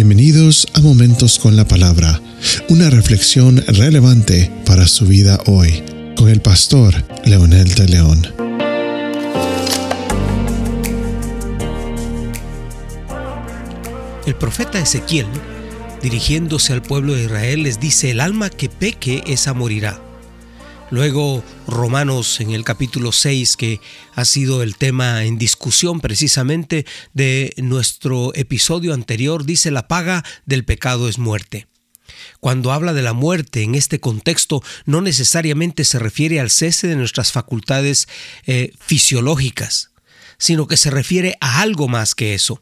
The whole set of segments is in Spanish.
Bienvenidos a Momentos con la Palabra, una reflexión relevante para su vida hoy, con el pastor Leonel de León. El profeta Ezequiel, dirigiéndose al pueblo de Israel, les dice, el alma que peque, esa morirá. Luego Romanos en el capítulo 6, que ha sido el tema en discusión precisamente de nuestro episodio anterior, dice la paga del pecado es muerte. Cuando habla de la muerte en este contexto, no necesariamente se refiere al cese de nuestras facultades eh, fisiológicas, sino que se refiere a algo más que eso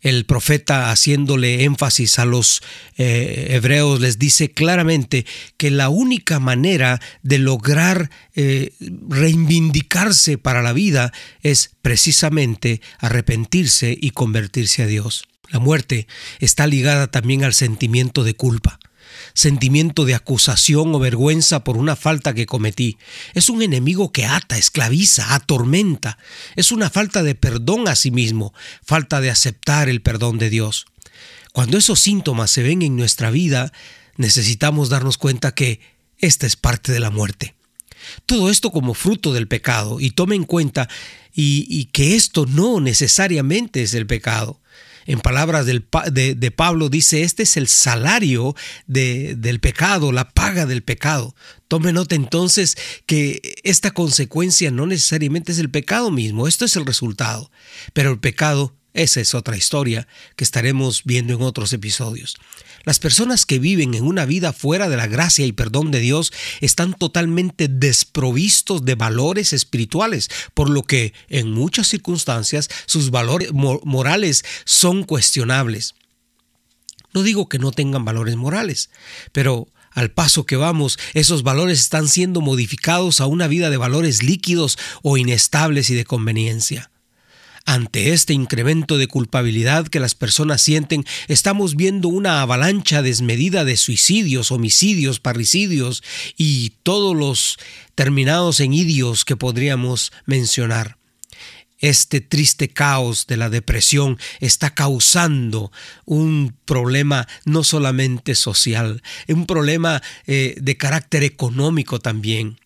el profeta haciéndole énfasis a los eh, hebreos les dice claramente que la única manera de lograr eh, reivindicarse para la vida es precisamente arrepentirse y convertirse a Dios. La muerte está ligada también al sentimiento de culpa sentimiento de acusación o vergüenza por una falta que cometí. Es un enemigo que ata, esclaviza, atormenta. Es una falta de perdón a sí mismo, falta de aceptar el perdón de Dios. Cuando esos síntomas se ven en nuestra vida, necesitamos darnos cuenta que esta es parte de la muerte. Todo esto como fruto del pecado y tome en cuenta y, y que esto no necesariamente es el pecado en palabras del, de, Pablo, dice, este es el salario del pecado, la paga del pecado. Tome nota entonces que esta consecuencia no necesariamente es el pecado mismo, esto es el resultado, pero el pecado esa es otra historia que estaremos viendo en otros episodios. Las personas que viven en una vida fuera de la gracia y perdón de Dios están totalmente desprovistos de valores espirituales, por lo que en muchas circunstancias sus valores morales son cuestionables. No digo que no tengan valores morales, pero al paso que vamos, esos valores están siendo modificados a una vida de valores líquidos o inestables y de conveniencia. Ante este incremento de culpabilidad que las personas sienten, estamos viendo una avalancha desmedida de suicidios, homicidios, parricidios y todos los terminados en idios que podríamos mencionar. Este triste caos de la depresión está causando un problema no solamente social, un problema eh, de carácter económico también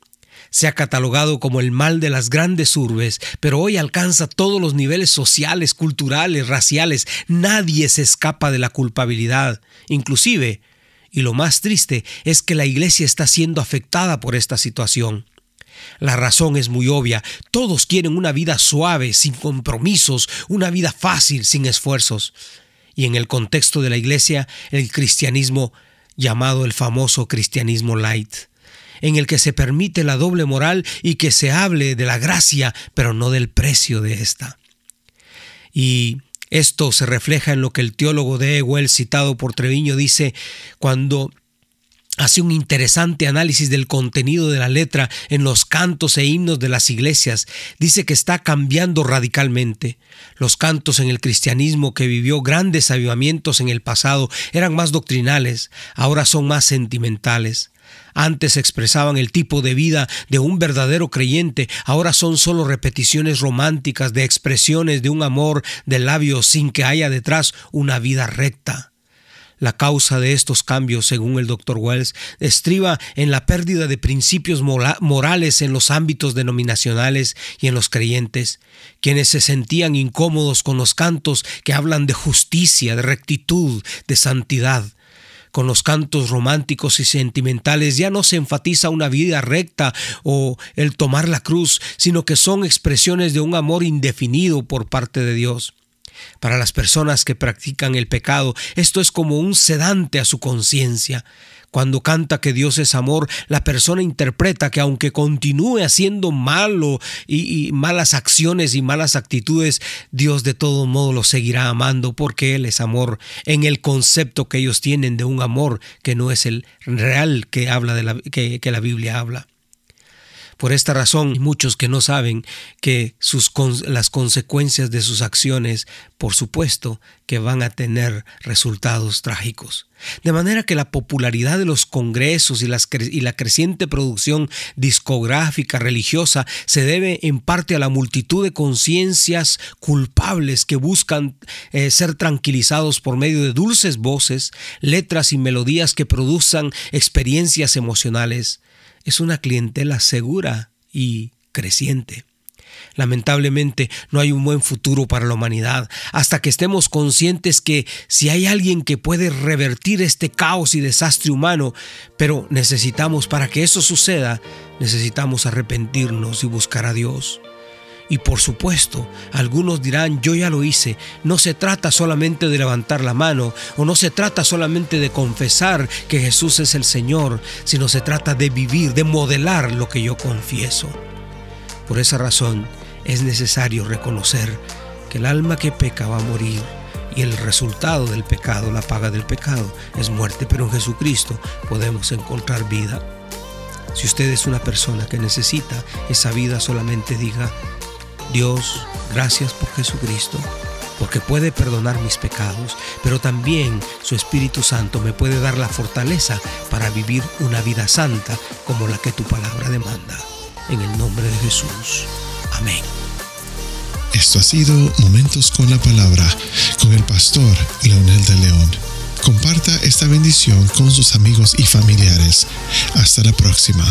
se ha catalogado como el mal de las grandes urbes, pero hoy alcanza todos los niveles sociales, culturales, raciales. Nadie se escapa de la culpabilidad. Inclusive, y lo más triste es que la iglesia está siendo afectada por esta situación. La razón es muy obvia. Todos quieren una vida suave, sin compromisos, una vida fácil, sin esfuerzos. Y en el contexto de la iglesia, el cristianismo llamado el famoso cristianismo light en el que se permite la doble moral y que se hable de la gracia, pero no del precio de esta. Y esto se refleja en lo que el teólogo de Ewell, citado por Treviño, dice cuando hace un interesante análisis del contenido de la letra en los cantos e himnos de las iglesias. Dice que está cambiando radicalmente. Los cantos en el cristianismo que vivió grandes avivamientos en el pasado eran más doctrinales, ahora son más sentimentales. Antes expresaban el tipo de vida de un verdadero creyente, ahora son solo repeticiones románticas de expresiones de un amor de labios sin que haya detrás una vida recta. La causa de estos cambios, según el Dr. Wells, estriba en la pérdida de principios morales en los ámbitos denominacionales y en los creyentes, quienes se sentían incómodos con los cantos que hablan de justicia, de rectitud, de santidad, con los cantos románticos y sentimentales ya no se enfatiza una vida recta o el tomar la cruz, sino que son expresiones de un amor indefinido por parte de Dios. Para las personas que practican el pecado, esto es como un sedante a su conciencia. Cuando canta que Dios es amor, la persona interpreta que aunque continúe haciendo malo y, malas acciones y malas actitudes, Dios de todo modo lo seguirá amando porque Él es amor en el concepto que ellos tienen de un amor que no es el real que habla de la, que la Biblia habla. Por esta razón, muchos que no saben que sus, las consecuencias de sus acciones, por supuesto, que van a tener resultados trágicos. De manera que la popularidad de los congresos y, la creciente producción discográfica religiosa se debe en parte a la multitud de conciencias culpables que buscan eh, ser tranquilizados por medio de dulces voces, letras y melodías que produzcan experiencias emocionales es una clientela segura y creciente. Lamentablemente no hay un buen futuro para la humanidad hasta que estemos conscientes que si hay alguien que puede revertir este caos y desastre humano, pero necesitamos para que eso suceda, necesitamos arrepentirnos y buscar a Dios. Y por supuesto, algunos dirán, yo ya lo hice. No se trata solamente de levantar la mano o no se trata solamente de confesar que Jesús es el Señor, sino se trata de vivir, de modelar lo que yo confieso. Por esa razón es necesario reconocer que el alma que peca va a morir y el resultado del pecado, la paga del pecado, es muerte, pero en Jesucristo podemos encontrar vida. Si usted es una persona que necesita esa vida, solamente diga, Dios, gracias por Jesucristo, porque puede perdonar mis pecados, pero también su Espíritu Santo me puede dar la fortaleza para vivir una vida santa como la que tu palabra demanda. En el nombre de Jesús. Amén. Esto ha sido Momentos con la Palabra con el pastor Leonel de León. Comparta esta bendición con sus amigos y familiares. Hasta la próxima.